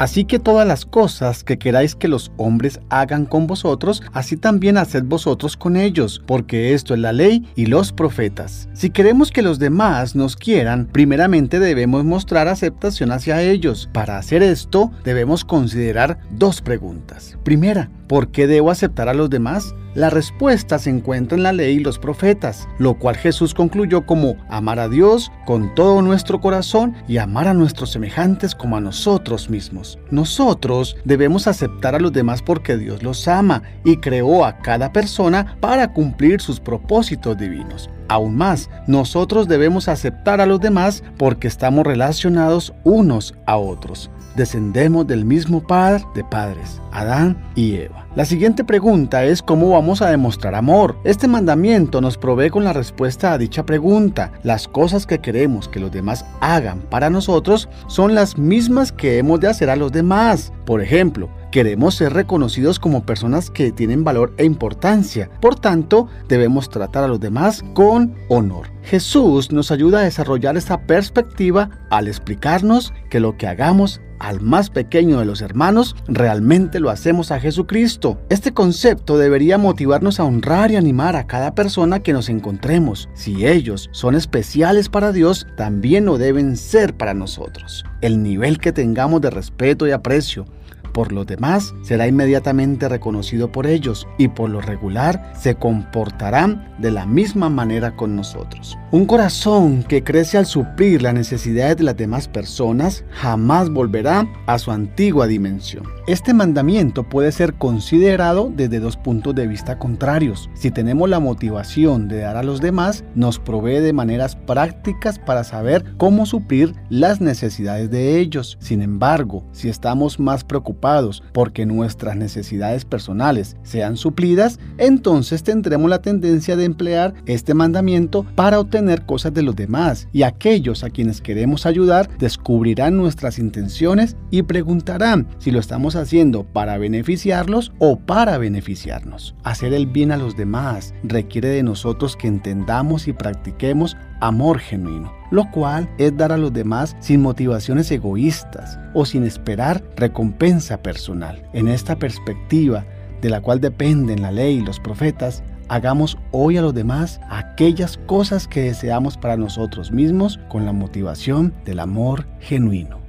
Así que todas las cosas que queráis que los hombres hagan con vosotros, así también haced vosotros con ellos, porque esto es la ley y los profetas. Si queremos que los demás nos quieran, primeramente debemos mostrar aceptación hacia ellos. Para hacer esto, debemos considerar dos preguntas. Primera, ¿por qué debo aceptar a los demás? La respuesta se encuentra en la ley y los profetas, lo cual Jesús concluyó como amar a Dios con todo nuestro corazón y amar a nuestros semejantes como a nosotros mismos. Nosotros debemos aceptar a los demás porque Dios los ama y creó a cada persona para cumplir sus propósitos divinos. Aún más, nosotros debemos aceptar a los demás porque estamos relacionados unos a otros descendemos del mismo Padre de padres, Adán y Eva. La siguiente pregunta es cómo vamos a demostrar amor. Este mandamiento nos provee con la respuesta a dicha pregunta. Las cosas que queremos que los demás hagan para nosotros son las mismas que hemos de hacer a los demás. Por ejemplo, queremos ser reconocidos como personas que tienen valor e importancia. Por tanto, debemos tratar a los demás con honor. Jesús nos ayuda a desarrollar esta perspectiva al explicarnos que lo que hagamos al más pequeño de los hermanos, realmente lo hacemos a Jesucristo. Este concepto debería motivarnos a honrar y animar a cada persona que nos encontremos. Si ellos son especiales para Dios, también lo deben ser para nosotros. El nivel que tengamos de respeto y aprecio por los demás, será inmediatamente reconocido por ellos y por lo regular se comportarán de la misma manera con nosotros. Un corazón que crece al suplir las necesidades de las demás personas jamás volverá a su antigua dimensión. Este mandamiento puede ser considerado desde dos puntos de vista contrarios. Si tenemos la motivación de dar a los demás, nos provee de maneras prácticas para saber cómo suplir las necesidades de ellos. Sin embargo, si estamos más preocupados porque nuestras necesidades personales sean suplidas, entonces tendremos la tendencia de emplear este mandamiento para obtener cosas de los demás y aquellos a quienes queremos ayudar descubrirán nuestras intenciones y preguntarán si lo estamos haciendo para beneficiarlos o para beneficiarnos. Hacer el bien a los demás requiere de nosotros que entendamos y practiquemos amor genuino, lo cual es dar a los demás sin motivaciones egoístas o sin esperar recompensa personal. En esta perspectiva, de la cual dependen la ley y los profetas, hagamos hoy a los demás aquellas cosas que deseamos para nosotros mismos con la motivación del amor genuino.